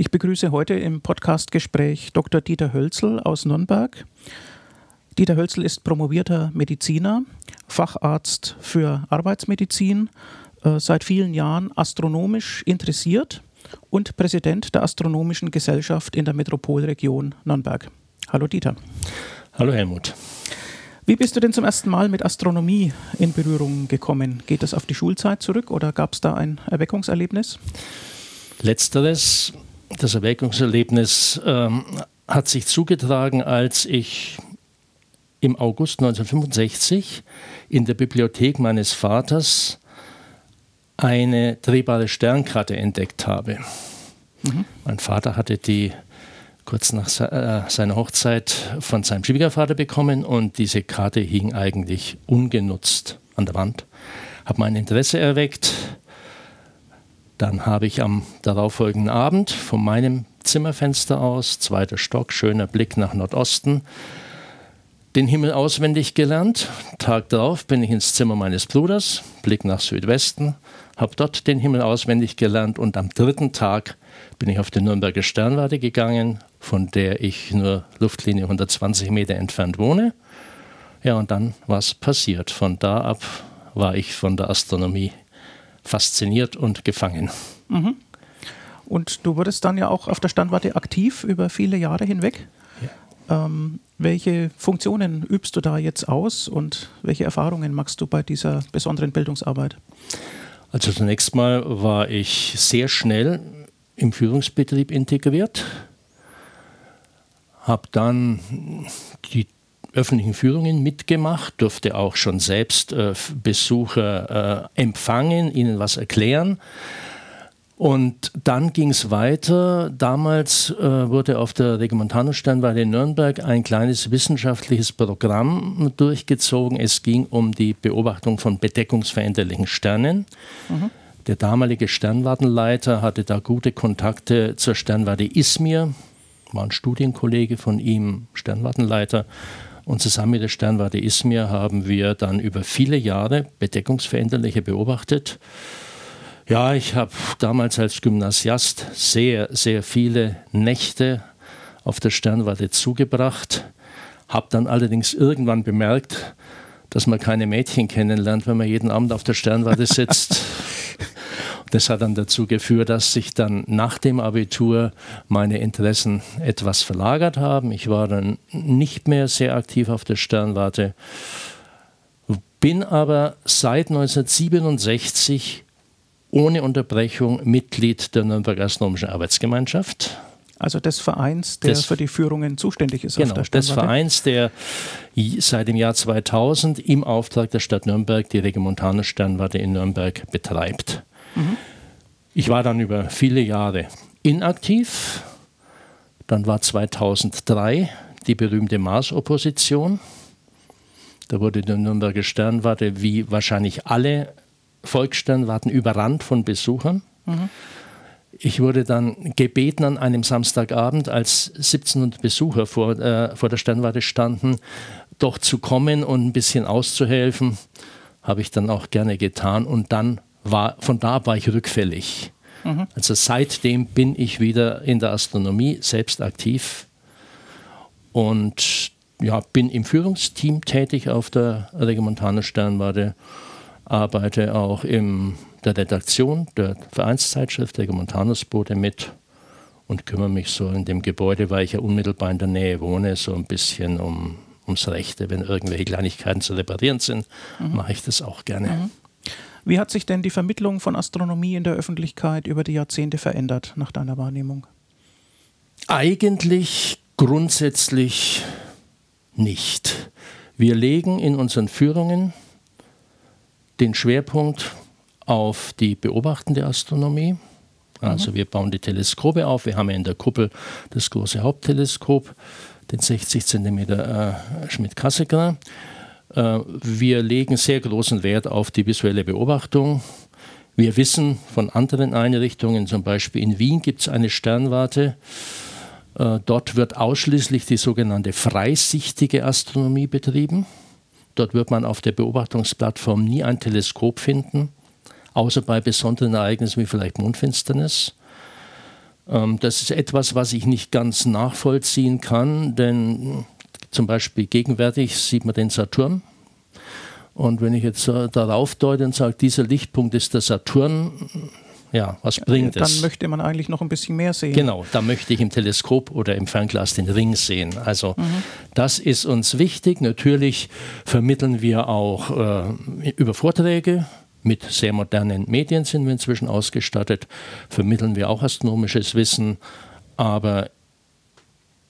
Ich begrüße heute im Podcastgespräch Dr. Dieter Hölzel aus Nürnberg. Dieter Hölzel ist promovierter Mediziner, Facharzt für Arbeitsmedizin, äh, seit vielen Jahren astronomisch interessiert und Präsident der Astronomischen Gesellschaft in der Metropolregion Nürnberg. Hallo Dieter. Hallo Helmut. Wie bist du denn zum ersten Mal mit Astronomie in Berührung gekommen? Geht das auf die Schulzeit zurück oder gab es da ein Erweckungserlebnis? Letzteres, das Erweckungserlebnis, ähm, hat sich zugetragen, als ich im August 1965 in der Bibliothek meines Vaters eine drehbare Sternkarte entdeckt habe. Mhm. Mein Vater hatte die kurz nach äh, seiner Hochzeit von seinem Schwiegervater bekommen und diese Karte hing eigentlich ungenutzt an der Wand. Habe mein Interesse erweckt. Dann habe ich am darauffolgenden Abend von meinem Zimmerfenster aus, zweiter Stock, schöner Blick nach Nordosten, den Himmel auswendig gelernt. Tag darauf bin ich ins Zimmer meines Bruders, Blick nach Südwesten, habe dort den Himmel auswendig gelernt und am dritten Tag bin ich auf die Nürnberger Sternwarte gegangen, von der ich nur Luftlinie 120 Meter entfernt wohne. Ja, und dann was passiert. Von da ab war ich von der Astronomie fasziniert und gefangen. Mhm. Und du wurdest dann ja auch auf der Sternwarte aktiv über viele Jahre hinweg. Ja. Ähm, welche Funktionen übst du da jetzt aus und welche Erfahrungen machst du bei dieser besonderen Bildungsarbeit? Also zunächst mal war ich sehr schnell im Führungsbetrieb integriert, habe dann die öffentlichen Führungen mitgemacht, durfte auch schon selbst äh, Besucher äh, empfangen, ihnen was erklären. Und dann ging es weiter. Damals äh, wurde auf der Regimentanersternwarte in Nürnberg ein kleines wissenschaftliches Programm durchgezogen. Es ging um die Beobachtung von bedeckungsveränderlichen Sternen. Mhm. Der damalige Sternwartenleiter hatte da gute Kontakte zur Sternwarte Izmir, war ein Studienkollege von ihm, Sternwartenleiter. Und zusammen mit der Sternwarte Izmir haben wir dann über viele Jahre bedeckungsveränderliche beobachtet. Ja, ich habe damals als Gymnasiast sehr, sehr viele Nächte auf der Sternwarte zugebracht, habe dann allerdings irgendwann bemerkt, dass man keine Mädchen kennenlernt, wenn man jeden Abend auf der Sternwarte sitzt. Das hat dann dazu geführt, dass sich dann nach dem Abitur meine Interessen etwas verlagert haben. Ich war dann nicht mehr sehr aktiv auf der Sternwarte, bin aber seit 1967 ohne Unterbrechung Mitglied der Nürnberger Astronomischen Arbeitsgemeinschaft. Also des Vereins, der des, für die Führungen zuständig ist. Genau, des Vereins, der seit dem Jahr 2000 im Auftrag der Stadt Nürnberg die Regimontane Sternwarte in Nürnberg betreibt. Ich war dann über viele Jahre inaktiv. Dann war 2003 die berühmte Mars-Opposition. Da wurde die Nürnberger Sternwarte wie wahrscheinlich alle Volkssternwarten überrannt von Besuchern. Mhm. Ich wurde dann gebeten an einem Samstagabend, als 1700 Besucher vor, äh, vor der Sternwarte standen, doch zu kommen und ein bisschen auszuhelfen. Habe ich dann auch gerne getan und dann war, von da war ich rückfällig. Mhm. Also seitdem bin ich wieder in der Astronomie selbst aktiv und ja, bin im Führungsteam tätig auf der Regimontana Sternwarte arbeite auch in der Redaktion der Vereinszeitschrift der Montanusboote mit und kümmere mich so in dem Gebäude, weil ich ja unmittelbar in der Nähe wohne, so ein bisschen um, ums Rechte. Wenn irgendwelche Kleinigkeiten zu reparieren sind, mhm. mache ich das auch gerne. Mhm. Wie hat sich denn die Vermittlung von Astronomie in der Öffentlichkeit über die Jahrzehnte verändert, nach deiner Wahrnehmung? Eigentlich grundsätzlich nicht. Wir legen in unseren Führungen den Schwerpunkt auf die beobachtende Astronomie. Also mhm. wir bauen die Teleskope auf. Wir haben ja in der Kuppel das große Hauptteleskop, den 60 cm äh, Schmidt-Cassegrain. Äh, wir legen sehr großen Wert auf die visuelle Beobachtung. Wir wissen von anderen Einrichtungen, zum Beispiel in Wien gibt es eine Sternwarte. Äh, dort wird ausschließlich die sogenannte freisichtige Astronomie betrieben. Dort wird man auf der Beobachtungsplattform nie ein Teleskop finden, außer bei besonderen Ereignissen wie vielleicht Mondfinsternis. Ähm, das ist etwas, was ich nicht ganz nachvollziehen kann, denn zum Beispiel gegenwärtig sieht man den Saturn. Und wenn ich jetzt äh, darauf deute und sage, dieser Lichtpunkt ist der Saturn, ja, was bringt Dann es? Dann möchte man eigentlich noch ein bisschen mehr sehen. Genau, da möchte ich im Teleskop oder im Fernglas den Ring sehen. Also mhm. das ist uns wichtig. Natürlich vermitteln wir auch äh, über Vorträge. Mit sehr modernen Medien sind wir inzwischen ausgestattet, vermitteln wir auch astronomisches Wissen. Aber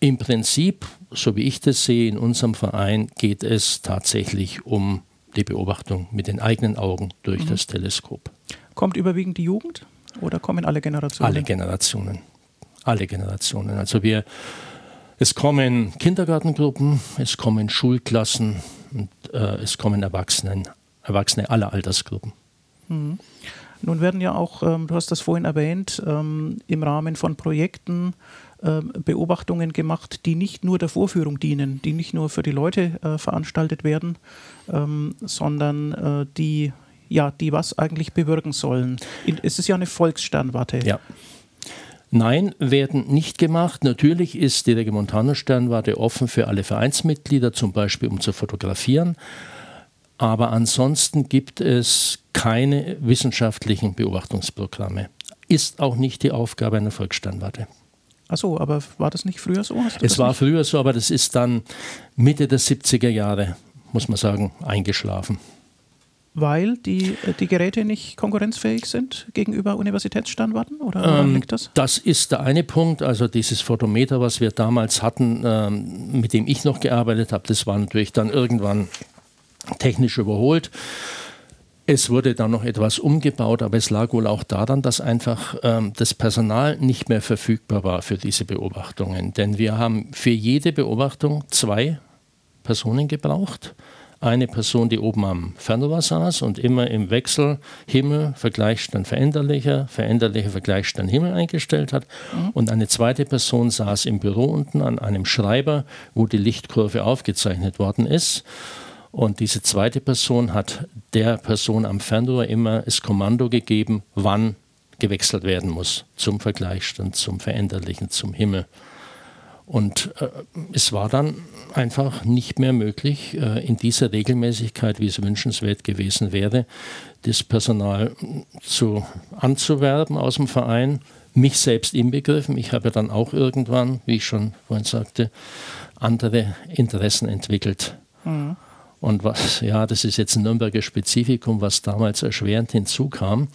im Prinzip, so wie ich das sehe, in unserem Verein geht es tatsächlich um die Beobachtung mit den eigenen Augen durch mhm. das Teleskop. Kommt überwiegend die Jugend oder kommen alle Generationen? Alle Generationen. Alle Generationen. Also wir, es kommen Kindergartengruppen, es kommen Schulklassen und äh, es kommen Erwachsenen, Erwachsene aller Altersgruppen. Mhm. Nun werden ja auch, ähm, du hast das vorhin erwähnt, ähm, im Rahmen von Projekten Beobachtungen gemacht, die nicht nur der Vorführung dienen, die nicht nur für die Leute äh, veranstaltet werden, ähm, sondern äh, die, ja, die was eigentlich bewirken sollen. Es ist ja eine Volkssternwarte. Ja. Nein, werden nicht gemacht. Natürlich ist die Regimontana Sternwarte offen für alle Vereinsmitglieder, zum Beispiel um zu fotografieren. Aber ansonsten gibt es keine wissenschaftlichen Beobachtungsprogramme. Ist auch nicht die Aufgabe einer Volkssternwarte. Achso, aber war das nicht früher so? Es war nicht? früher so, aber das ist dann Mitte der 70er Jahre, muss man sagen, eingeschlafen. Weil die, äh, die Geräte nicht konkurrenzfähig sind gegenüber Universitätsstandorten? Oder ähm, liegt das? Das ist der eine Punkt. Also dieses Photometer, was wir damals hatten, ähm, mit dem ich noch gearbeitet habe, das war natürlich dann irgendwann technisch überholt. Es wurde dann noch etwas umgebaut, aber es lag wohl auch daran, dass einfach ähm, das Personal nicht mehr verfügbar war für diese Beobachtungen. Denn wir haben für jede Beobachtung zwei Personen gebraucht. Eine Person, die oben am Fernrohr saß und immer im Wechsel Himmel, Vergleichsstand veränderlicher, veränderlicher Vergleichsstand Himmel eingestellt hat. Mhm. Und eine zweite Person saß im Büro unten an einem Schreiber, wo die Lichtkurve aufgezeichnet worden ist. Und diese zweite Person hat der Person am Fernrohr immer das Kommando gegeben, wann gewechselt werden muss zum Vergleichsstand, zum Veränderlichen, zum Himmel. Und äh, es war dann einfach nicht mehr möglich, äh, in dieser Regelmäßigkeit, wie es wünschenswert gewesen wäre, das Personal zu, anzuwerben aus dem Verein, mich selbst inbegriffen. Ich habe dann auch irgendwann, wie ich schon vorhin sagte, andere Interessen entwickelt. Mhm. Und was, ja, das ist jetzt ein Nürnberger Spezifikum, was damals erschwerend hinzukam.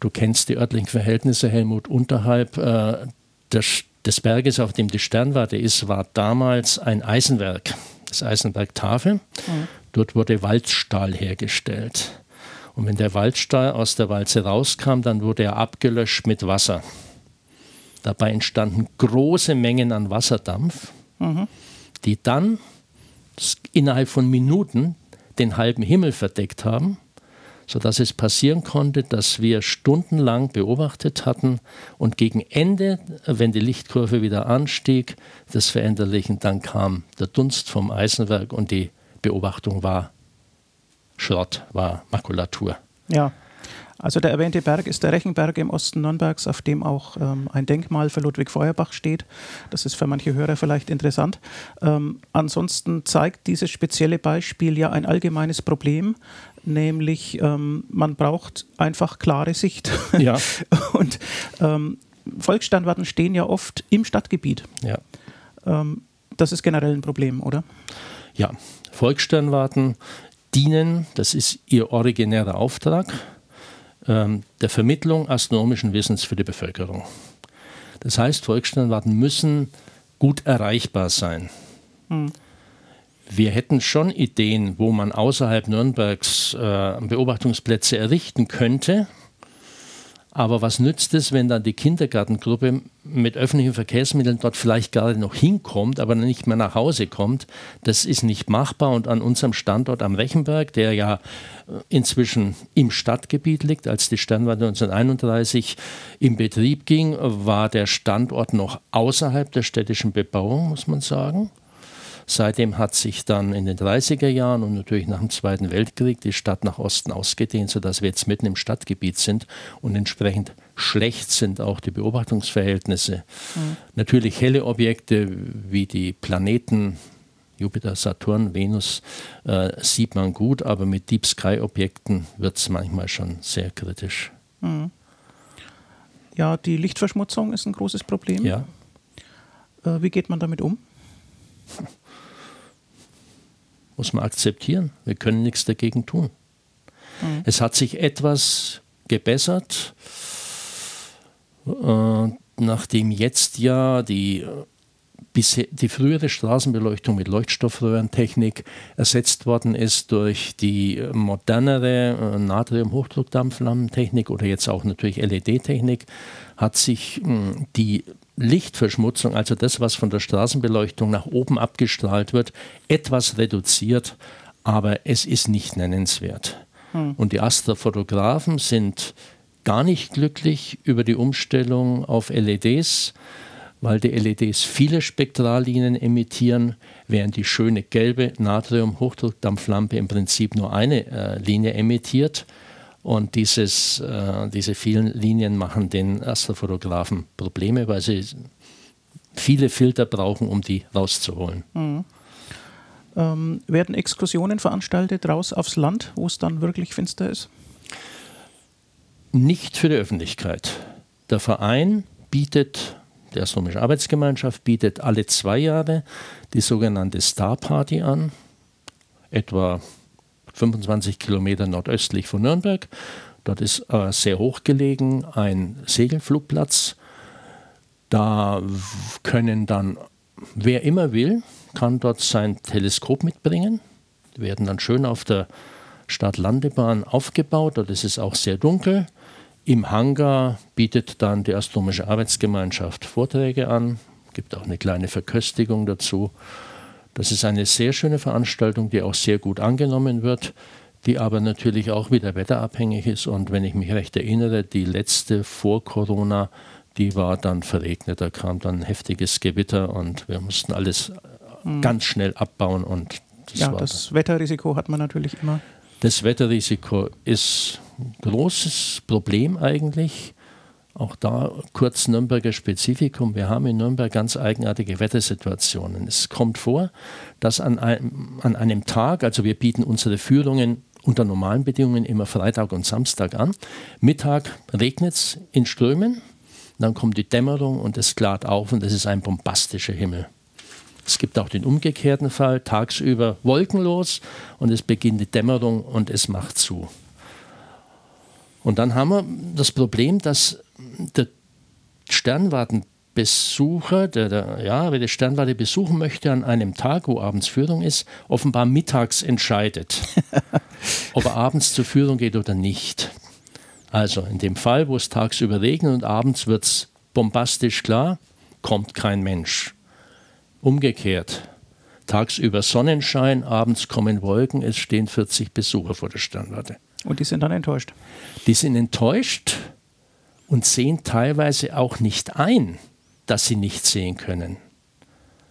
Du kennst die örtlichen Verhältnisse, Helmut, unterhalb äh, des, des, Berges, auf dem die Sternwarte ist, war damals ein Eisenwerk, das Eisenwerk Tafel. Mhm. Dort wurde Waldstahl hergestellt. Und wenn der Waldstahl aus der Walze rauskam, dann wurde er abgelöscht mit Wasser. Dabei entstanden große Mengen an Wasserdampf, mhm. die dann innerhalb von Minuten den halben Himmel verdeckt haben, sodass es passieren konnte, dass wir stundenlang beobachtet hatten und gegen Ende, wenn die Lichtkurve wieder anstieg, des Veränderlichen, dann kam der Dunst vom Eisenwerk und die Beobachtung war Schrott, war Makulatur. Ja. Also der erwähnte Berg ist der Rechenberg im Osten Nürnbergs, auf dem auch ähm, ein Denkmal für Ludwig Feuerbach steht. Das ist für manche Hörer vielleicht interessant. Ähm, ansonsten zeigt dieses spezielle Beispiel ja ein allgemeines Problem, nämlich ähm, man braucht einfach klare Sicht. Ja. Und ähm, Volkssternwarten stehen ja oft im Stadtgebiet. Ja. Ähm, das ist generell ein Problem, oder? Ja, Volkssternwarten dienen, das ist ihr originärer Auftrag, der Vermittlung astronomischen Wissens für die Bevölkerung. Das heißt, Volkssternwarten müssen gut erreichbar sein. Hm. Wir hätten schon Ideen, wo man außerhalb Nürnbergs äh, Beobachtungsplätze errichten könnte. Aber was nützt es, wenn dann die Kindergartengruppe mit öffentlichen Verkehrsmitteln dort vielleicht gerade noch hinkommt, aber nicht mehr nach Hause kommt? Das ist nicht machbar. Und an unserem Standort am Rechenberg, der ja äh, inzwischen im Stadtgebiet liegt, als die Sternwarte 1931 in Betrieb ging, war der Standort noch außerhalb der städtischen Bebauung, muss man sagen. Seitdem hat sich dann in den 30er Jahren und natürlich nach dem Zweiten Weltkrieg die Stadt nach Osten ausgedehnt, sodass wir jetzt mitten im Stadtgebiet sind und entsprechend schlecht sind auch die Beobachtungsverhältnisse. Mhm. Natürlich helle Objekte wie die Planeten Jupiter, Saturn, Venus äh, sieht man gut, aber mit Deep Sky Objekten wird es manchmal schon sehr kritisch. Mhm. Ja, die Lichtverschmutzung ist ein großes Problem. Ja. Äh, wie geht man damit um? Muss man akzeptieren. Wir können nichts dagegen tun. Mhm. Es hat sich etwas gebessert, äh, nachdem jetzt ja die bisher die frühere Straßenbeleuchtung mit Leuchtstoffröhrentechnik ersetzt worden ist durch die modernere äh, Natrium-Hochdruckdampflammentechnik oder jetzt auch natürlich LED-Technik, hat sich hm, die Lichtverschmutzung, also das, was von der Straßenbeleuchtung nach oben abgestrahlt wird, etwas reduziert, aber es ist nicht nennenswert. Hm. Und die Astrofotografen sind gar nicht glücklich über die Umstellung auf LEDs weil die LEDs viele Spektrallinien emittieren, während die schöne gelbe Natrium-Hochdruckdampflampe im Prinzip nur eine äh, Linie emittiert. Und dieses, äh, diese vielen Linien machen den Astrofotografen Probleme, weil sie viele Filter brauchen, um die rauszuholen. Mhm. Ähm, werden Exkursionen veranstaltet raus aufs Land, wo es dann wirklich finster ist? Nicht für die Öffentlichkeit. Der Verein bietet die Astronomische Arbeitsgemeinschaft bietet alle zwei Jahre die sogenannte Star Party an, etwa 25 Kilometer nordöstlich von Nürnberg. Dort ist äh, sehr hoch gelegen ein Segelflugplatz. Da können dann, wer immer will, kann dort sein Teleskop mitbringen. Die werden dann schön auf der Stadtlandebahn aufgebaut. Dort ist es auch sehr dunkel. Im Hangar bietet dann die Astronomische Arbeitsgemeinschaft Vorträge an, gibt auch eine kleine Verköstigung dazu. Das ist eine sehr schöne Veranstaltung, die auch sehr gut angenommen wird, die aber natürlich auch wieder wetterabhängig ist. Und wenn ich mich recht erinnere, die letzte vor Corona, die war dann verregnet. Da kam dann ein heftiges Gewitter und wir mussten alles mhm. ganz schnell abbauen. Und das ja, das dann. Wetterrisiko hat man natürlich immer. Das Wetterrisiko ist ein großes Problem eigentlich. Auch da kurz Nürnberger Spezifikum. Wir haben in Nürnberg ganz eigenartige Wettersituationen. Es kommt vor, dass an einem, an einem Tag, also wir bieten unsere Führungen unter normalen Bedingungen immer Freitag und Samstag an. Mittag regnet es in Strömen, dann kommt die Dämmerung und es klart auf und es ist ein bombastischer Himmel. Es gibt auch den umgekehrten Fall, tagsüber wolkenlos und es beginnt die Dämmerung und es macht zu. Und dann haben wir das Problem, dass der Sternwartenbesucher, der, der, ja, wer die Sternwarte besuchen möchte an einem Tag, wo abends Führung ist, offenbar mittags entscheidet, ob er abends zur Führung geht oder nicht. Also in dem Fall, wo es tagsüber regnet und abends wird es bombastisch klar, kommt kein Mensch. Umgekehrt, tagsüber Sonnenschein, abends kommen Wolken, es stehen 40 Besucher vor der Sternwarte. Und die sind dann enttäuscht? Die sind enttäuscht und sehen teilweise auch nicht ein, dass sie nicht sehen können.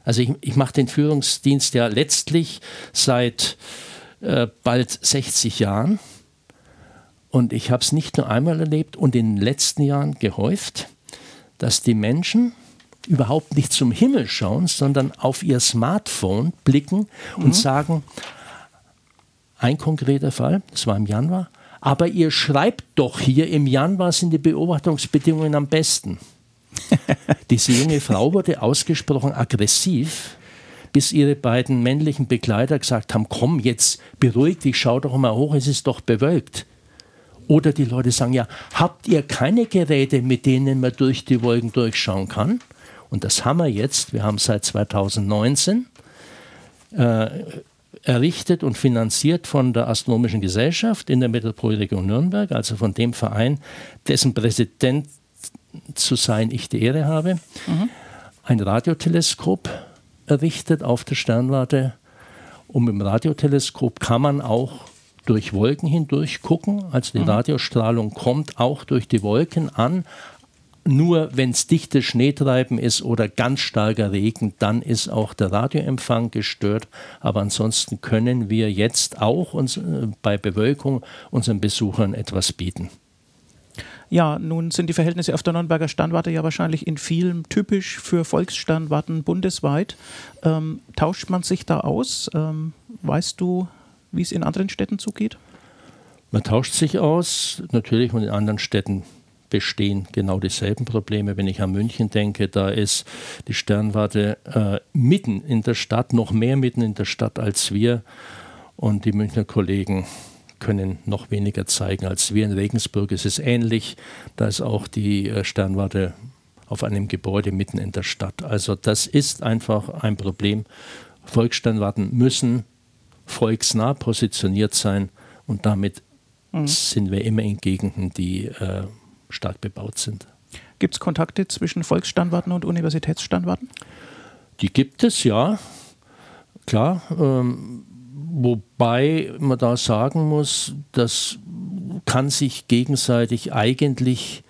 Also ich, ich mache den Führungsdienst ja letztlich seit äh, bald 60 Jahren und ich habe es nicht nur einmal erlebt und in den letzten Jahren gehäuft, dass die Menschen überhaupt nicht zum Himmel schauen, sondern auf ihr Smartphone blicken und mhm. sagen, ein konkreter Fall, das war im Januar, aber ihr schreibt doch hier, im Januar sind die Beobachtungsbedingungen am besten. Diese junge Frau wurde ausgesprochen aggressiv, bis ihre beiden männlichen Begleiter gesagt haben, komm jetzt, beruhig dich, schau doch mal hoch, es ist doch bewölkt. Oder die Leute sagen, ja, habt ihr keine Geräte, mit denen man durch die Wolken durchschauen kann? Und das haben wir jetzt. Wir haben seit 2019 äh, errichtet und finanziert von der Astronomischen Gesellschaft in der Metropolregion Nürnberg, also von dem Verein, dessen Präsident zu sein ich die Ehre habe, mhm. ein Radioteleskop errichtet auf der Sternwarte. Und mit dem Radioteleskop kann man auch durch Wolken hindurch gucken. Also die mhm. Radiostrahlung kommt auch durch die Wolken an, nur wenn es dichtes Schneetreiben ist oder ganz starker Regen, dann ist auch der Radioempfang gestört. Aber ansonsten können wir jetzt auch uns, äh, bei Bewölkung unseren Besuchern etwas bieten. Ja, nun sind die Verhältnisse auf der Nürnberger Standwarte ja wahrscheinlich in vielen typisch für Volksstandwarten bundesweit. Ähm, tauscht man sich da aus? Ähm, weißt du, wie es in anderen Städten zugeht? Man tauscht sich aus, natürlich und in anderen Städten bestehen genau dieselben Probleme. Wenn ich an München denke, da ist die Sternwarte äh, mitten in der Stadt, noch mehr mitten in der Stadt als wir. Und die Münchner Kollegen können noch weniger zeigen als wir. In Regensburg ist es ähnlich. Da ist auch die äh, Sternwarte auf einem Gebäude mitten in der Stadt. Also das ist einfach ein Problem. Volkssternwarten müssen volksnah positioniert sein und damit mhm. sind wir immer in Gegenden, die äh, stark bebaut sind. Gibt es Kontakte zwischen Volksstandwarten und Universitätsstandwarten? Die gibt es, ja. Klar. Ähm, wobei man da sagen muss, das kann sich gegenseitig eigentlich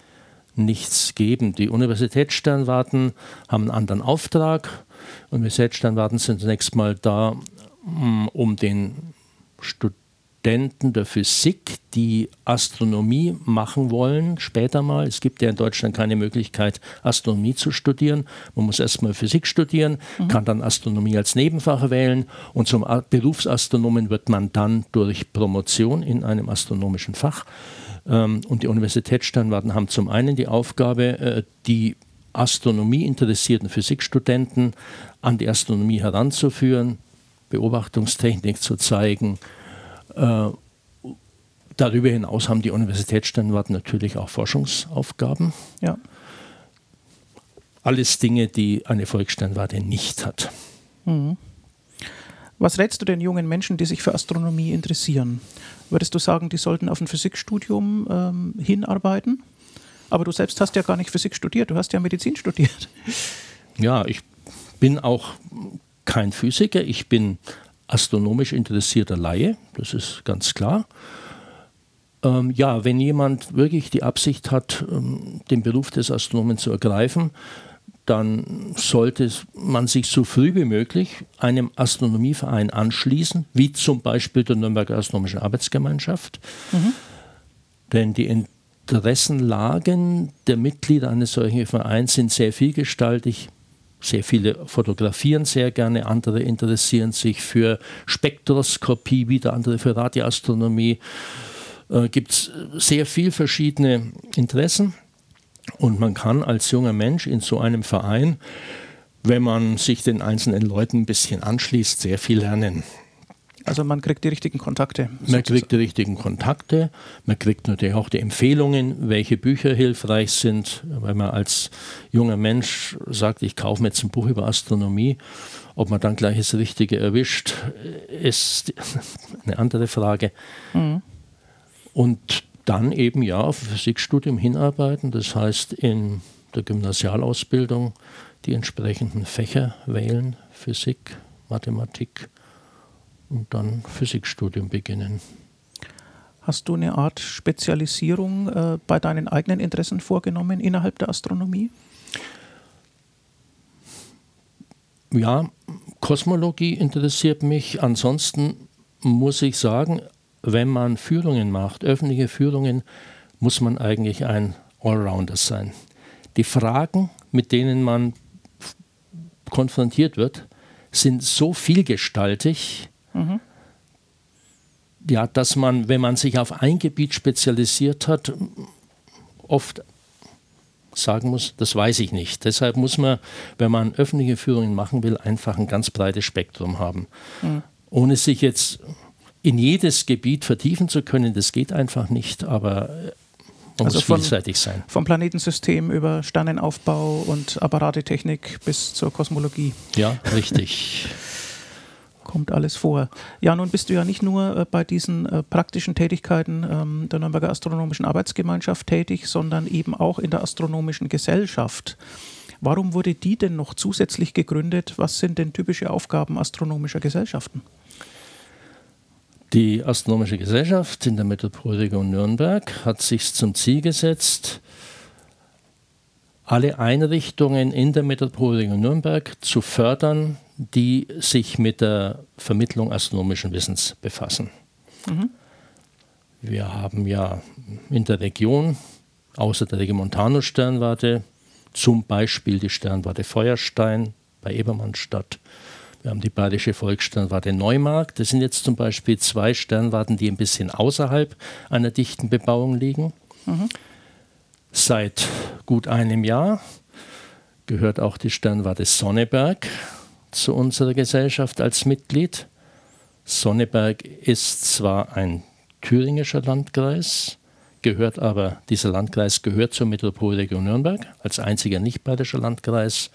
nichts geben. Die Universitätssternwarten haben einen anderen Auftrag. Universitätssternwarten sind zunächst mal da, mm, um den Studenten Studenten der Physik, die Astronomie machen wollen, später mal. Es gibt ja in Deutschland keine Möglichkeit, Astronomie zu studieren. Man muss erstmal Physik studieren, mhm. kann dann Astronomie als Nebenfach wählen und zum Berufsastronomen wird man dann durch Promotion in einem astronomischen Fach. Ähm, und die Universitätssternwarten haben zum einen die Aufgabe, äh, die Astronomie interessierten Physikstudenten an die Astronomie heranzuführen, Beobachtungstechnik zu zeigen, darüber hinaus haben die Universitätssternwarten natürlich auch Forschungsaufgaben. Ja. Alles Dinge, die eine Volkssternwarte nicht hat. Mhm. Was rätst du den jungen Menschen, die sich für Astronomie interessieren? Würdest du sagen, die sollten auf ein Physikstudium ähm, hinarbeiten? Aber du selbst hast ja gar nicht Physik studiert, du hast ja Medizin studiert. Ja, ich bin auch kein Physiker, ich bin astronomisch interessierter Laie, das ist ganz klar. Ähm, ja, wenn jemand wirklich die Absicht hat, ähm, den Beruf des Astronomen zu ergreifen, dann sollte man sich so früh wie möglich einem Astronomieverein anschließen, wie zum Beispiel der Nürnberger Astronomischen Arbeitsgemeinschaft. Mhm. Denn die Interessenlagen der Mitglieder eines solchen Vereins sind sehr vielgestaltig. Sehr viele fotografieren sehr gerne, andere interessieren sich für Spektroskopie, wieder andere für Radioastronomie. Äh, Gibt es sehr viele verschiedene Interessen und man kann als junger Mensch in so einem Verein, wenn man sich den einzelnen Leuten ein bisschen anschließt, sehr viel lernen. Also man kriegt die richtigen Kontakte. Man kriegt die richtigen Kontakte, man kriegt natürlich auch die Empfehlungen, welche Bücher hilfreich sind, weil man als junger Mensch sagt, ich kaufe mir jetzt ein Buch über Astronomie. Ob man dann gleich das Richtige erwischt, ist eine andere Frage. Mhm. Und dann eben ja auf Physikstudium hinarbeiten, das heißt in der Gymnasialausbildung die entsprechenden Fächer wählen, Physik, Mathematik, und dann Physikstudium beginnen. Hast du eine Art Spezialisierung äh, bei deinen eigenen Interessen vorgenommen innerhalb der Astronomie? Ja, Kosmologie interessiert mich. Ansonsten muss ich sagen, wenn man Führungen macht, öffentliche Führungen, muss man eigentlich ein Allrounder sein. Die Fragen, mit denen man konfrontiert wird, sind so vielgestaltig, Mhm. Ja, dass man, wenn man sich auf ein Gebiet spezialisiert hat, oft sagen muss, das weiß ich nicht. Deshalb muss man, wenn man öffentliche Führungen machen will, einfach ein ganz breites Spektrum haben. Mhm. Ohne sich jetzt in jedes Gebiet vertiefen zu können, das geht einfach nicht, aber man also muss von, vielseitig sein. Vom Planetensystem über Sternenaufbau und Apparatetechnik bis zur Kosmologie. Ja, richtig. Kommt alles vor. Ja, nun bist du ja nicht nur äh, bei diesen äh, praktischen Tätigkeiten ähm, der Nürnberger Astronomischen Arbeitsgemeinschaft tätig, sondern eben auch in der Astronomischen Gesellschaft. Warum wurde die denn noch zusätzlich gegründet? Was sind denn typische Aufgaben astronomischer Gesellschaften? Die Astronomische Gesellschaft in der Metropolregion Nürnberg hat sich zum Ziel gesetzt, alle Einrichtungen in der Metropolregion Nürnberg zu fördern, die sich mit der Vermittlung astronomischen Wissens befassen. Mhm. Wir haben ja in der Region, außer der Regimontano-Sternwarte, zum Beispiel die Sternwarte Feuerstein bei Ebermannstadt. Wir haben die Bayerische Volkssternwarte Neumarkt. Das sind jetzt zum Beispiel zwei Sternwarten, die ein bisschen außerhalb einer dichten Bebauung liegen. Mhm. Seit gut einem Jahr gehört auch die Sternwarte Sonneberg zu unserer Gesellschaft als Mitglied. Sonneberg ist zwar ein thüringischer Landkreis, gehört aber, dieser Landkreis gehört zur Metropolregion Nürnberg als einziger nicht bayerischer Landkreis.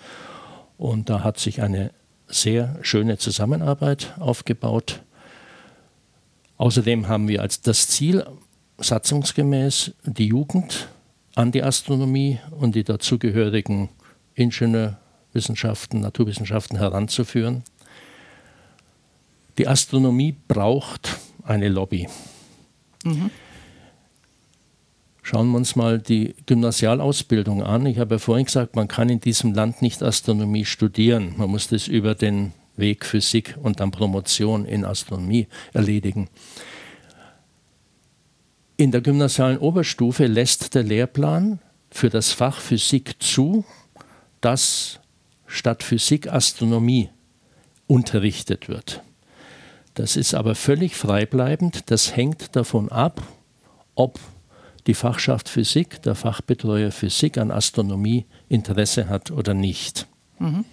Und da hat sich eine sehr schöne Zusammenarbeit aufgebaut. Außerdem haben wir als das Ziel, satzungsgemäß die Jugend an die Astronomie und die dazugehörigen Ingenieurwissenschaften, Naturwissenschaften heranzuführen. Die Astronomie braucht eine Lobby. Mhm. Schauen wir uns mal die Gymnasialausbildung an. Ich habe ja vorhin gesagt, man kann in diesem Land nicht Astronomie studieren. Man muss das über den Weg Physik und dann Promotion in Astronomie erledigen. In der gymnasialen Oberstufe lässt der Lehrplan für das Fach Physik zu, dass statt Physik Astronomie unterrichtet wird. Das ist aber völlig freibleibend. Das hängt davon ab, ob die Fachschaft Physik, der Fachbetreuer Physik an Astronomie Interesse hat oder nicht. Mhm.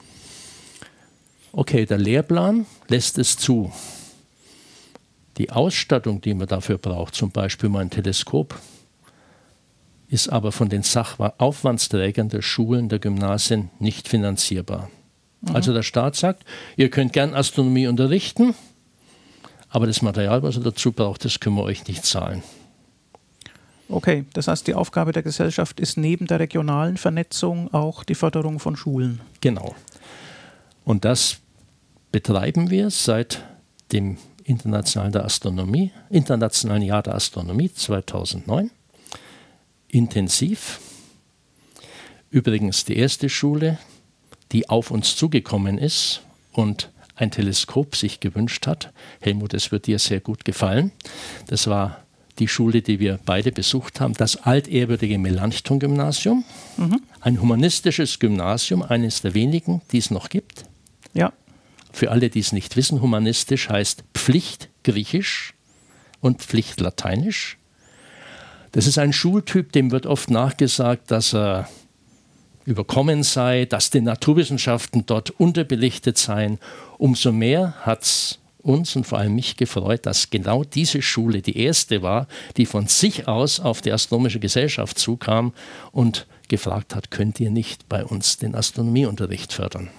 Okay, der Lehrplan lässt es zu. Die Ausstattung, die man dafür braucht, zum Beispiel mal ein Teleskop, ist aber von den Sachaufwandsträgern der Schulen, der Gymnasien nicht finanzierbar. Mhm. Also der Staat sagt, ihr könnt gern Astronomie unterrichten, aber das Material, was er dazu braucht, das können wir euch nicht zahlen. Okay, das heißt, die Aufgabe der Gesellschaft ist neben der regionalen Vernetzung auch die Förderung von Schulen. Genau. Und das betreiben wir seit dem Internationalen, der Astronomie, Internationalen Jahr der Astronomie 2009 intensiv. Übrigens die erste Schule, die auf uns zugekommen ist und ein Teleskop sich gewünscht hat. Helmut, es wird dir sehr gut gefallen. Das war die Schule, die wir beide besucht haben, das altehrwürdige Melanchthon-Gymnasium. Mhm. Ein humanistisches Gymnasium, eines der wenigen, die es noch gibt. Ja. Für alle, die es nicht wissen, humanistisch heißt Pflicht Griechisch und Pflicht Lateinisch. Das ist ein Schultyp, dem wird oft nachgesagt, dass er überkommen sei, dass die Naturwissenschaften dort unterbelichtet seien. Umso mehr hat es uns und vor allem mich gefreut, dass genau diese Schule die erste war, die von sich aus auf die Astronomische Gesellschaft zukam und gefragt hat, könnt ihr nicht bei uns den Astronomieunterricht fördern?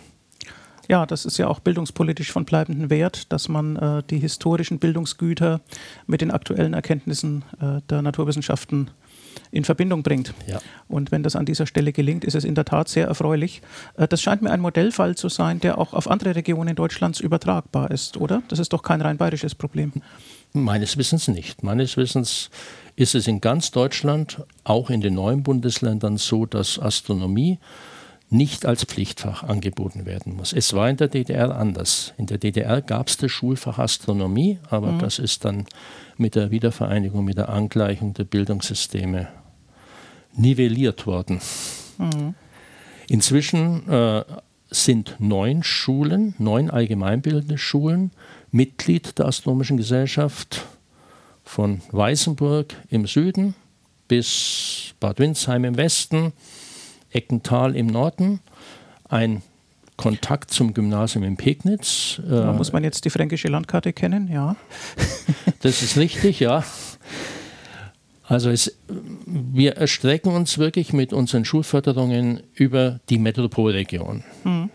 Ja, das ist ja auch bildungspolitisch von bleibendem Wert, dass man äh, die historischen Bildungsgüter mit den aktuellen Erkenntnissen äh, der Naturwissenschaften in Verbindung bringt. Ja. Und wenn das an dieser Stelle gelingt, ist es in der Tat sehr erfreulich. Äh, das scheint mir ein Modellfall zu sein, der auch auf andere Regionen Deutschlands übertragbar ist, oder? Das ist doch kein rein bayerisches Problem. Meines Wissens nicht. Meines Wissens ist es in ganz Deutschland, auch in den neuen Bundesländern so, dass Astronomie nicht als Pflichtfach angeboten werden muss. Es war in der DDR anders. In der DDR gab es das Schulfach Astronomie, aber mhm. das ist dann mit der Wiedervereinigung, mit der Angleichung der Bildungssysteme nivelliert worden. Mhm. Inzwischen äh, sind neun Schulen, neun allgemeinbildende Schulen Mitglied der Astronomischen Gesellschaft von Weißenburg im Süden bis Bad Windsheim im Westen, Eckental im Norden, ein Kontakt zum Gymnasium in Pegnitz. Da muss man jetzt die fränkische Landkarte kennen, ja. das ist richtig, ja. Also es, wir erstrecken uns wirklich mit unseren Schulförderungen über die Metropolregion. Mhm.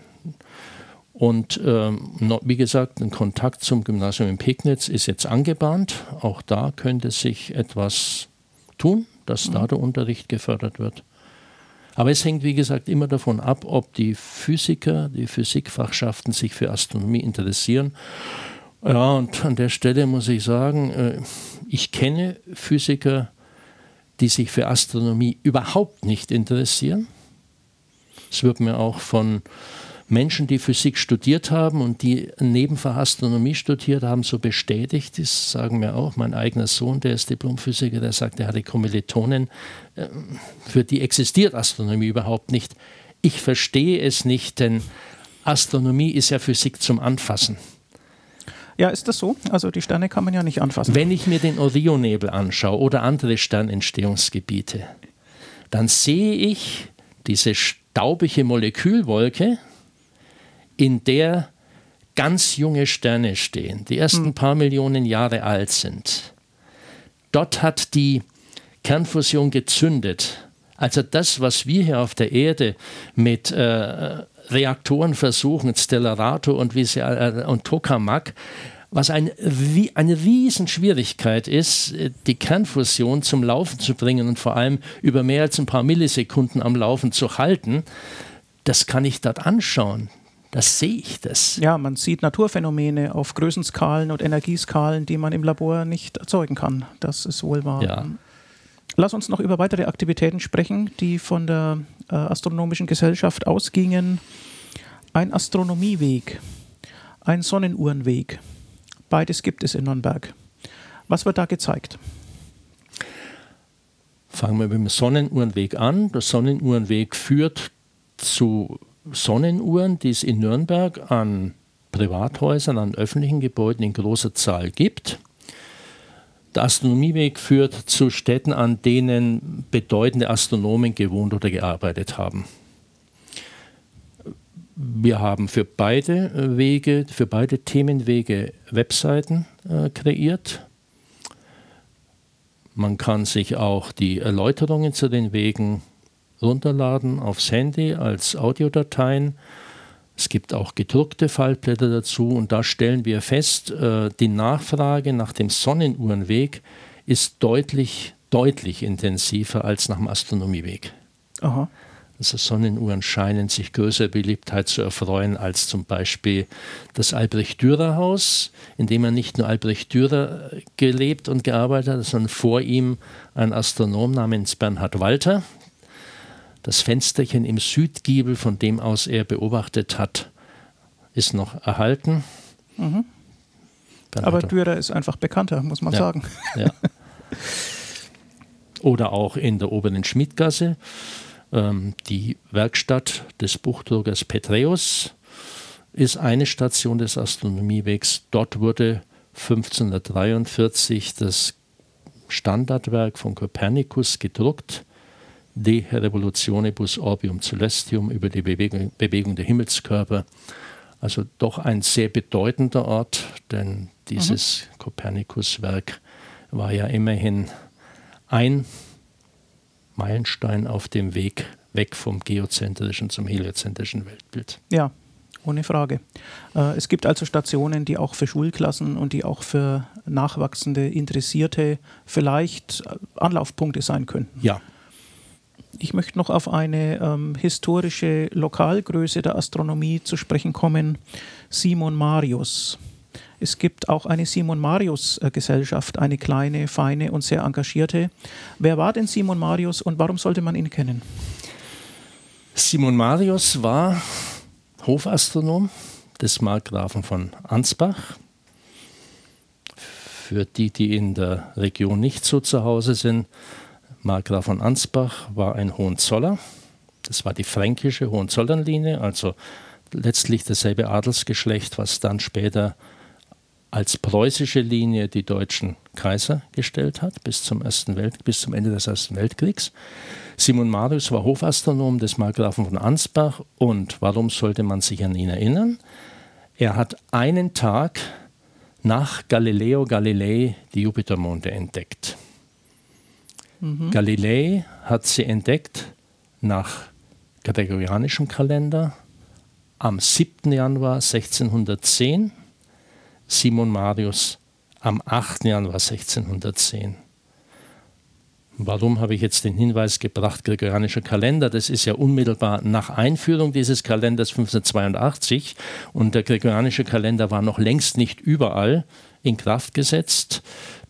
Und ähm, wie gesagt, ein Kontakt zum Gymnasium in Pegnitz ist jetzt angebahnt. Auch da könnte sich etwas tun, dass mhm. da der Unterricht gefördert wird. Aber es hängt, wie gesagt, immer davon ab, ob die Physiker, die Physikfachschaften sich für Astronomie interessieren. Ja, und an der Stelle muss ich sagen, äh, ich kenne Physiker, die sich für Astronomie überhaupt nicht interessieren. Es wird mir auch von Menschen, die Physik studiert haben und die nebenfach Astronomie studiert haben, so bestätigt. Das sagen mir auch mein eigener Sohn, der ist Diplomphysiker, der sagt, er hatte Kommilitonen, äh, für die existiert Astronomie überhaupt nicht. Ich verstehe es nicht, denn Astronomie ist ja Physik zum Anfassen. Ja, ist das so? Also die Sterne kann man ja nicht anfassen. Wenn ich mir den Orionnebel anschaue oder andere Sternentstehungsgebiete, dann sehe ich diese staubige Molekülwolke, in der ganz junge Sterne stehen, die ersten hm. paar Millionen Jahre alt sind. Dort hat die Kernfusion gezündet. Also das, was wir hier auf der Erde mit äh, Reaktoren versuchen, Stellarato und, äh, und Tokamak, was ein, eine Riesenschwierigkeit ist, die Kernfusion zum Laufen zu bringen und vor allem über mehr als ein paar Millisekunden am Laufen zu halten, das kann ich dort anschauen. Das sehe ich das. Ja, man sieht Naturphänomene auf Größenskalen und Energieskalen, die man im Labor nicht erzeugen kann. Das ist wohl wahr. Ja. Lass uns noch über weitere Aktivitäten sprechen, die von der äh, Astronomischen Gesellschaft ausgingen. Ein Astronomieweg, ein Sonnenuhrenweg. Beides gibt es in Nürnberg. Was wird da gezeigt? Fangen wir mit dem Sonnenuhrenweg an. Der Sonnenuhrenweg führt zu Sonnenuhren, die es in Nürnberg an Privathäusern, an öffentlichen Gebäuden in großer Zahl gibt. Der Astronomieweg führt zu Städten, an denen bedeutende Astronomen gewohnt oder gearbeitet haben. Wir haben für beide Wege, für beide Themenwege Webseiten äh, kreiert. Man kann sich auch die Erläuterungen zu den Wegen runterladen aufs Handy als Audiodateien. Es gibt auch gedruckte Faltblätter dazu und da stellen wir fest, äh, die Nachfrage nach dem Sonnenuhrenweg ist deutlich, deutlich intensiver als nach dem Astronomieweg. Aha. Also Sonnenuhren scheinen sich größer Beliebtheit zu erfreuen als zum Beispiel das Albrecht-Dürer-Haus, in dem er nicht nur Albrecht Dürer gelebt und gearbeitet hat, sondern vor ihm ein Astronom namens Bernhard Walter, das Fensterchen im Südgiebel, von dem aus er beobachtet hat, ist noch erhalten. Mhm. Aber Dürer ist einfach bekannter, muss man ja, sagen. Ja. Oder auch in der oberen Schmidgasse ähm, die Werkstatt des Buchdruckers Petreus ist eine Station des Astronomiewegs. Dort wurde 1543 das Standardwerk von Kopernikus gedruckt De Revolutionibus Orbium Celestium über die Bewegung, Bewegung der Himmelskörper. Also doch ein sehr bedeutender Ort, denn dieses mhm. Kopernikus-Werk war ja immerhin ein Meilenstein auf dem Weg weg vom geozentrischen zum heliozentrischen Weltbild. Ja, ohne Frage. Äh, es gibt also Stationen, die auch für Schulklassen und die auch für nachwachsende Interessierte vielleicht äh, Anlaufpunkte sein könnten. Ja, ich möchte noch auf eine ähm, historische Lokalgröße der Astronomie zu sprechen kommen, Simon Marius. Es gibt auch eine Simon Marius äh, Gesellschaft, eine kleine, feine und sehr engagierte. Wer war denn Simon Marius und warum sollte man ihn kennen? Simon Marius war Hofastronom des Markgrafen von Ansbach. Für die, die in der Region nicht so zu Hause sind, Markgraf von Ansbach war ein Hohenzoller. Das war die fränkische Hohenzollernlinie, also letztlich dasselbe Adelsgeschlecht, was dann später als preußische Linie die deutschen Kaiser gestellt hat, bis zum, Ersten Welt, bis zum Ende des Ersten Weltkriegs. Simon Marius war Hofastronom des Markgrafen von Ansbach und warum sollte man sich an ihn erinnern? Er hat einen Tag nach Galileo Galilei die Jupitermonde entdeckt. Mhm. Galilei hat sie entdeckt nach gregorianischem Kalender am 7. Januar 1610, Simon Marius am 8. Januar 1610. Warum habe ich jetzt den Hinweis gebracht, gregorianischer Kalender? Das ist ja unmittelbar nach Einführung dieses Kalenders 1582 und der gregorianische Kalender war noch längst nicht überall in Kraft gesetzt.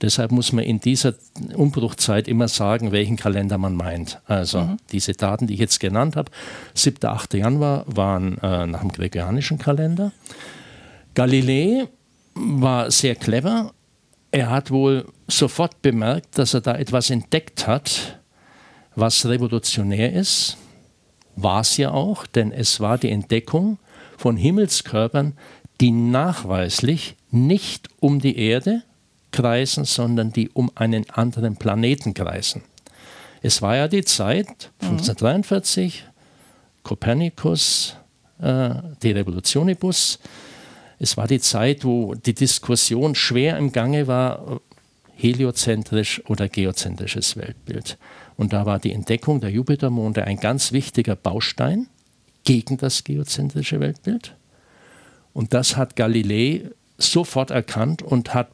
Deshalb muss man in dieser Umbruchzeit immer sagen, welchen Kalender man meint. Also mhm. diese Daten, die ich jetzt genannt habe, 7. 8. Januar waren äh, nach dem gregorianischen Kalender. Galilei war sehr clever. Er hat wohl sofort bemerkt, dass er da etwas entdeckt hat, was revolutionär ist. War es ja auch, denn es war die Entdeckung von Himmelskörpern, die nachweislich nicht um die Erde kreisen, sondern die um einen anderen Planeten kreisen. Es war ja die Zeit, 1543, mhm. Kopernikus, äh, die Revolutionibus. Es war die Zeit, wo die Diskussion schwer im Gange war, heliozentrisch oder geozentrisches Weltbild. Und da war die Entdeckung der Jupitermonde ein ganz wichtiger Baustein gegen das geozentrische Weltbild. Und das hat Galilei sofort erkannt und hat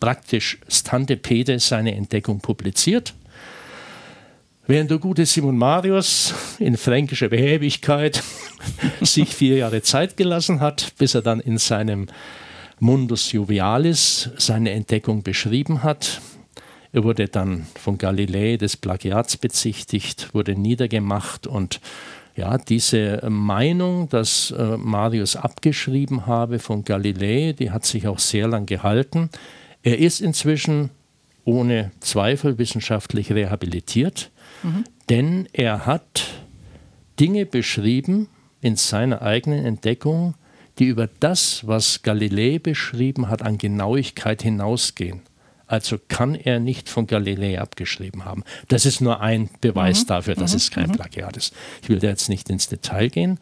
praktisch stante pede seine Entdeckung publiziert. Während der gute Simon Marius in fränkischer Behäbigkeit sich vier Jahre Zeit gelassen hat, bis er dann in seinem Mundus Jovialis seine Entdeckung beschrieben hat. Er wurde dann von Galilei des Plagiats bezichtigt, wurde niedergemacht und ja, diese Meinung, dass äh, Marius abgeschrieben habe von Galilei, die hat sich auch sehr lang gehalten. Er ist inzwischen ohne Zweifel wissenschaftlich rehabilitiert, mhm. denn er hat Dinge beschrieben in seiner eigenen Entdeckung, die über das, was Galilei beschrieben hat, an Genauigkeit hinausgehen. Also kann er nicht von Galilei abgeschrieben haben. Das ist nur ein Beweis mhm. dafür, dass mhm. es kein mhm. Plagiat ist. Ich will da jetzt nicht ins Detail gehen,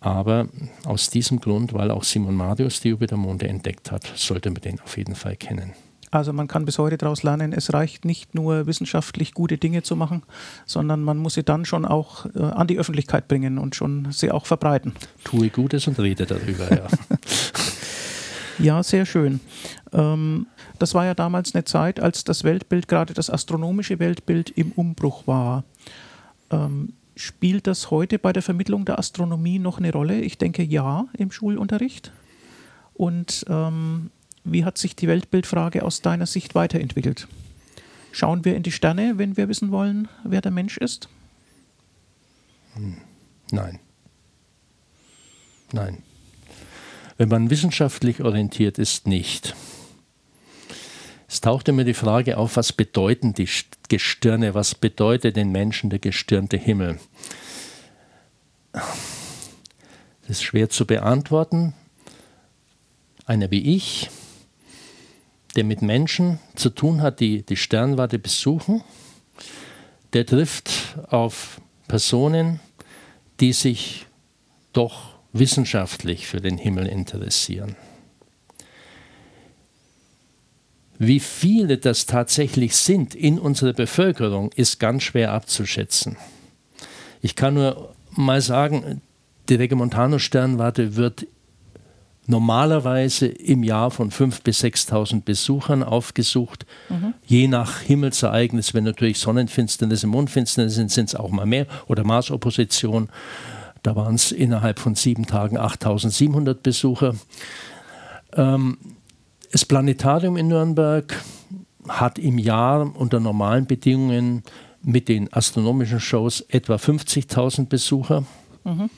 aber aus diesem Grund, weil auch Simon Marius die Jupitermonde entdeckt hat, sollte man den auf jeden Fall kennen. Also man kann bis heute daraus lernen, es reicht nicht nur wissenschaftlich gute Dinge zu machen, sondern man muss sie dann schon auch äh, an die Öffentlichkeit bringen und schon sie auch verbreiten. Tue Gutes und rede darüber, ja. ja, sehr schön. Ähm, das war ja damals eine Zeit, als das Weltbild, gerade das astronomische Weltbild, im Umbruch war. Ähm, spielt das heute bei der Vermittlung der Astronomie noch eine Rolle? Ich denke ja im Schulunterricht. Und ähm, wie hat sich die Weltbildfrage aus deiner Sicht weiterentwickelt? Schauen wir in die Sterne, wenn wir wissen wollen, wer der Mensch ist? Hm. Nein. Nein. Wenn man wissenschaftlich orientiert ist, nicht. Es taucht immer die Frage auf, was bedeuten die Gestirne, was bedeutet den Menschen der gestirnte Himmel? Das ist schwer zu beantworten. Einer wie ich der mit Menschen zu tun hat, die die Sternwarte besuchen, der trifft auf Personen, die sich doch wissenschaftlich für den Himmel interessieren. Wie viele das tatsächlich sind in unserer Bevölkerung, ist ganz schwer abzuschätzen. Ich kann nur mal sagen, die Regiomontano-Sternwarte wird normalerweise im Jahr von 5.000 bis 6.000 Besuchern aufgesucht. Mhm. Je nach Himmelsereignis, wenn natürlich Sonnenfinsternis und Mondfinsternis sind, sind es auch mal mehr oder Marsopposition. Da waren es innerhalb von sieben Tagen 8.700 Besucher. Ähm, das Planetarium in Nürnberg hat im Jahr unter normalen Bedingungen mit den astronomischen Shows etwa 50.000 Besucher. Mhm.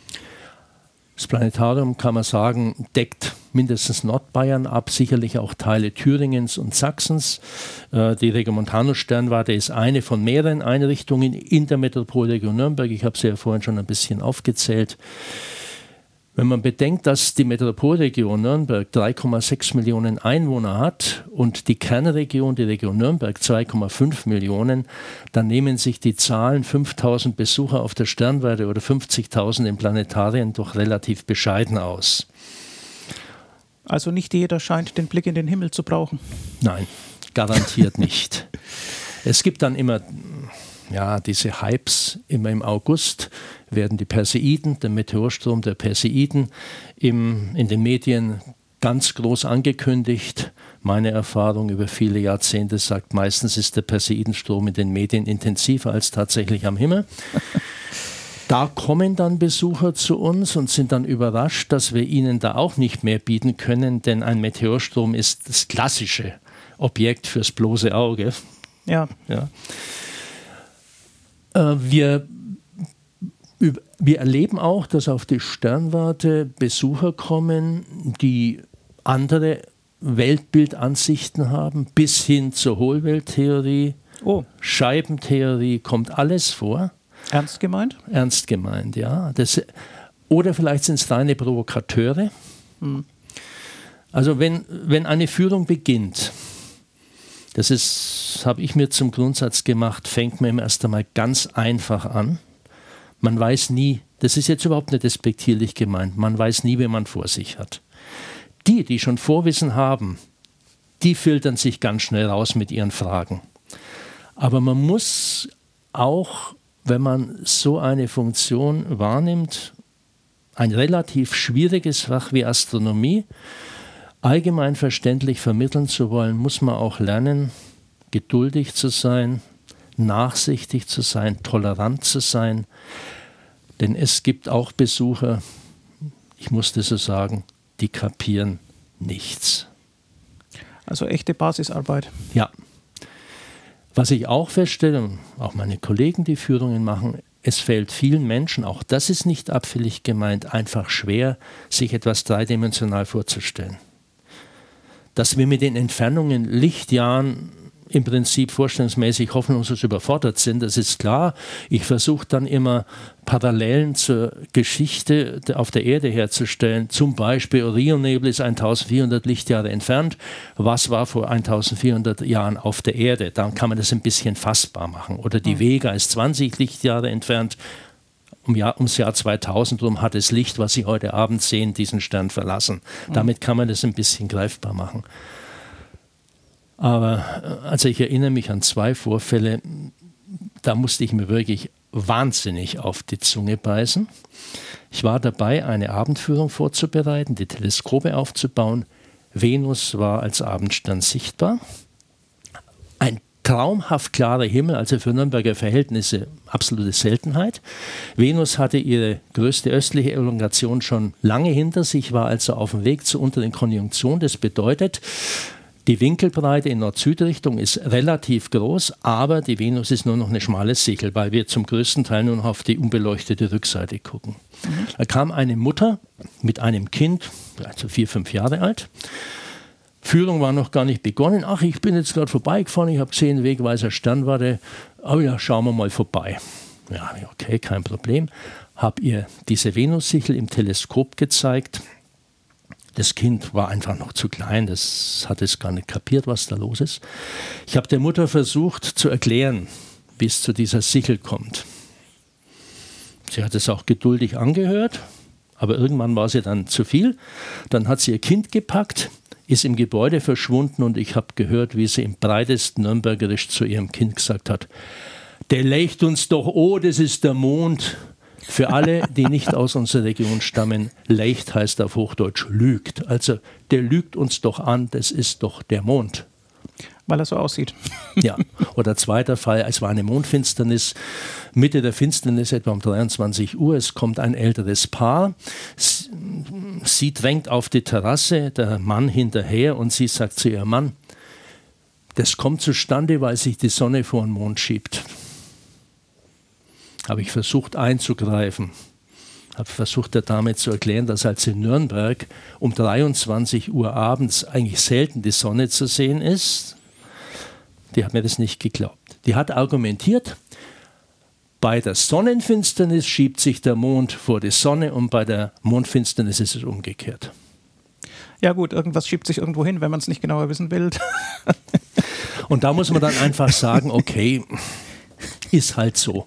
Das Planetarium, kann man sagen, deckt mindestens Nordbayern ab, sicherlich auch Teile Thüringens und Sachsens. Äh, die Regiomontano-Sternwarte ist eine von mehreren Einrichtungen in der Metropolregion Nürnberg. Ich habe sie ja vorhin schon ein bisschen aufgezählt. Wenn man bedenkt, dass die Metropolregion Nürnberg 3,6 Millionen Einwohner hat und die Kernregion, die Region Nürnberg, 2,5 Millionen, dann nehmen sich die Zahlen 5000 Besucher auf der Sternwarte oder 50.000 im Planetarien doch relativ bescheiden aus. Also nicht jeder scheint den Blick in den Himmel zu brauchen. Nein, garantiert nicht. Es gibt dann immer ja, diese Hypes immer im August werden die Perseiden, der Meteorstrom der Perseiden im, in den Medien ganz groß angekündigt. Meine Erfahrung über viele Jahrzehnte sagt, meistens ist der Perseidenstrom in den Medien intensiver als tatsächlich am Himmel. Da kommen dann Besucher zu uns und sind dann überrascht, dass wir ihnen da auch nicht mehr bieten können, denn ein Meteorstrom ist das klassische Objekt fürs bloße Auge. Ja. ja. Äh, wir, wir erleben auch, dass auf die Sternwarte Besucher kommen, die andere Weltbildansichten haben, bis hin zur Hohlwelttheorie, oh. Scheibentheorie, kommt alles vor. Ernst gemeint? Ernst gemeint, ja. Das, oder vielleicht sind es reine Provokateure. Hm. Also wenn, wenn eine Führung beginnt, das ist, habe ich mir zum Grundsatz gemacht, fängt man erst einmal ganz einfach an. Man weiß nie, das ist jetzt überhaupt nicht despektierlich gemeint, man weiß nie, wen man vor sich hat. Die, die schon Vorwissen haben, die filtern sich ganz schnell raus mit ihren Fragen. Aber man muss auch wenn man so eine Funktion wahrnimmt, ein relativ schwieriges Fach wie Astronomie, allgemein verständlich vermitteln zu wollen, muss man auch lernen, geduldig zu sein, nachsichtig zu sein, tolerant zu sein. Denn es gibt auch Besucher, ich musste so sagen, die kapieren nichts. Also echte Basisarbeit. Ja, was ich auch feststelle, auch meine Kollegen, die Führungen machen, es fällt vielen Menschen, auch das ist nicht abfällig gemeint, einfach schwer, sich etwas dreidimensional vorzustellen. Dass wir mit den Entfernungen Lichtjahren im Prinzip vorstellungsmäßig hoffnungslos überfordert sind, das ist klar. Ich versuche dann immer Parallelen zur Geschichte auf der Erde herzustellen. Zum Beispiel Orionnebel ist 1400 Lichtjahre entfernt. Was war vor 1400 Jahren auf der Erde? Dann kann man das ein bisschen fassbar machen. Oder die hm. Vega ist 20 Lichtjahre entfernt. Um Jahr, ums Jahr 2000 rum hat das Licht, was Sie heute Abend sehen, diesen Stern verlassen. Hm. Damit kann man das ein bisschen greifbar machen. Aber äh, also ich erinnere mich an zwei Vorfälle, da musste ich mir wirklich wahnsinnig auf die Zunge beißen. Ich war dabei, eine Abendführung vorzubereiten, die Teleskope aufzubauen. Venus war als Abendstern sichtbar. Ein traumhaft klarer Himmel, also für Nürnberger Verhältnisse absolute Seltenheit. Venus hatte ihre größte östliche Elongation schon lange hinter sich, war also auf dem Weg zur unteren Konjunktion. Das bedeutet, die Winkelbreite in Nord-Süd-Richtung ist relativ groß, aber die Venus ist nur noch eine schmale Sichel, weil wir zum größten Teil nur noch auf die unbeleuchtete Rückseite gucken. Da kam eine Mutter mit einem Kind, also vier, fünf Jahre alt. Führung war noch gar nicht begonnen. Ach, ich bin jetzt gerade vorbeigefahren, ich habe gesehen, Wegweiser Sternwarte. Aber ja, schauen wir mal vorbei. Ja, okay, kein Problem. Habe ihr diese Venussichel im Teleskop gezeigt das Kind war einfach noch zu klein, das hat es gar nicht kapiert, was da los ist. Ich habe der Mutter versucht zu erklären, wie es zu dieser Sichel kommt. Sie hat es auch geduldig angehört, aber irgendwann war sie dann zu viel. Dann hat sie ihr Kind gepackt, ist im Gebäude verschwunden und ich habe gehört, wie sie im breitesten Nürnbergerisch zu ihrem Kind gesagt hat, der legt uns doch, oh, das ist der Mond. Für alle, die nicht aus unserer Region stammen, leicht heißt auf Hochdeutsch lügt. Also der lügt uns doch an, das ist doch der Mond. Weil er so aussieht. Ja, oder zweiter Fall, es war eine Mondfinsternis, Mitte der Finsternis, etwa um 23 Uhr, es kommt ein älteres Paar, sie drängt auf die Terrasse, der Mann hinterher und sie sagt zu ihrem Mann, das kommt zustande, weil sich die Sonne vor den Mond schiebt habe ich versucht einzugreifen. Habe versucht der Dame zu erklären, dass als in Nürnberg um 23 Uhr abends eigentlich selten die Sonne zu sehen ist. Die hat mir das nicht geglaubt. Die hat argumentiert, bei der Sonnenfinsternis schiebt sich der Mond vor die Sonne und bei der Mondfinsternis ist es umgekehrt. Ja gut, irgendwas schiebt sich irgendwo hin, wenn man es nicht genauer wissen will. und da muss man dann einfach sagen, okay, ist halt so.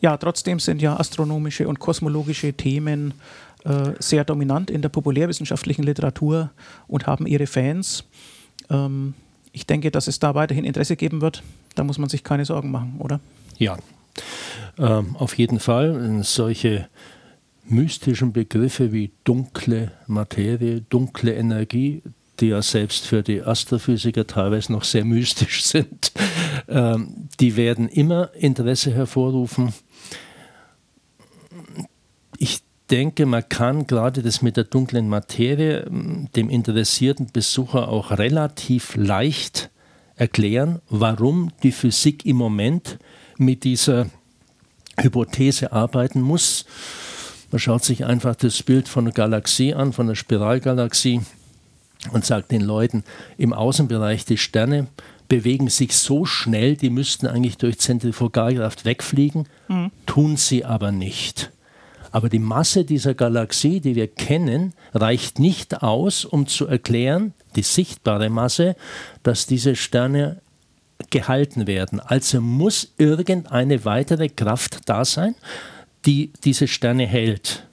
Ja, trotzdem sind ja astronomische und kosmologische Themen äh, sehr dominant in der populärwissenschaftlichen Literatur und haben ihre Fans. Ähm, ich denke, dass es da weiterhin Interesse geben wird. Da muss man sich keine Sorgen machen, oder? Ja, ähm, auf jeden Fall. Solche mystischen Begriffe wie dunkle Materie, dunkle Energie, die ja selbst für die Astrophysiker teilweise noch sehr mystisch sind, ähm, die werden immer Interesse hervorrufen. Ich denke, man kann gerade das mit der dunklen Materie dem interessierten Besucher auch relativ leicht erklären, warum die Physik im Moment mit dieser Hypothese arbeiten muss. Man schaut sich einfach das Bild von einer Galaxie an, von einer Spiralgalaxie und sagt den Leuten, im Außenbereich die Sterne bewegen sich so schnell, die müssten eigentlich durch Zentrifugalkraft wegfliegen, mhm. tun sie aber nicht. Aber die Masse dieser Galaxie, die wir kennen, reicht nicht aus, um zu erklären, die sichtbare Masse, dass diese Sterne gehalten werden. Also muss irgendeine weitere Kraft da sein, die diese Sterne hält.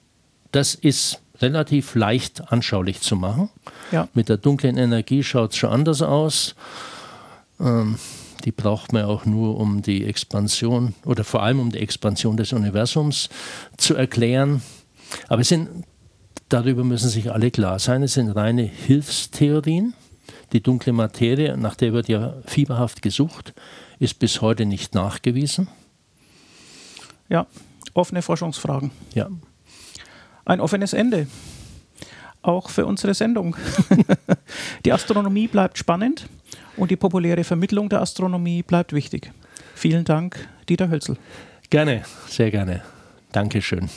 Das ist relativ leicht anschaulich zu machen. Ja. Mit der dunklen Energie schaut es schon anders aus. Ähm, die braucht man auch nur, um die Expansion oder vor allem um die Expansion des Universums zu erklären. Aber es sind, darüber müssen sich alle klar sein, es sind reine Hilfstheorien. Die dunkle Materie, nach der wird ja fieberhaft gesucht, ist bis heute nicht nachgewiesen. Ja, offene Forschungsfragen. Ja. Ein offenes Ende. Auch für unsere Sendung. die Astronomie bleibt spannend und die populäre Vermittlung der Astronomie bleibt wichtig. Vielen Dank, Dieter Hölzel. Gerne, sehr gerne. Dankeschön.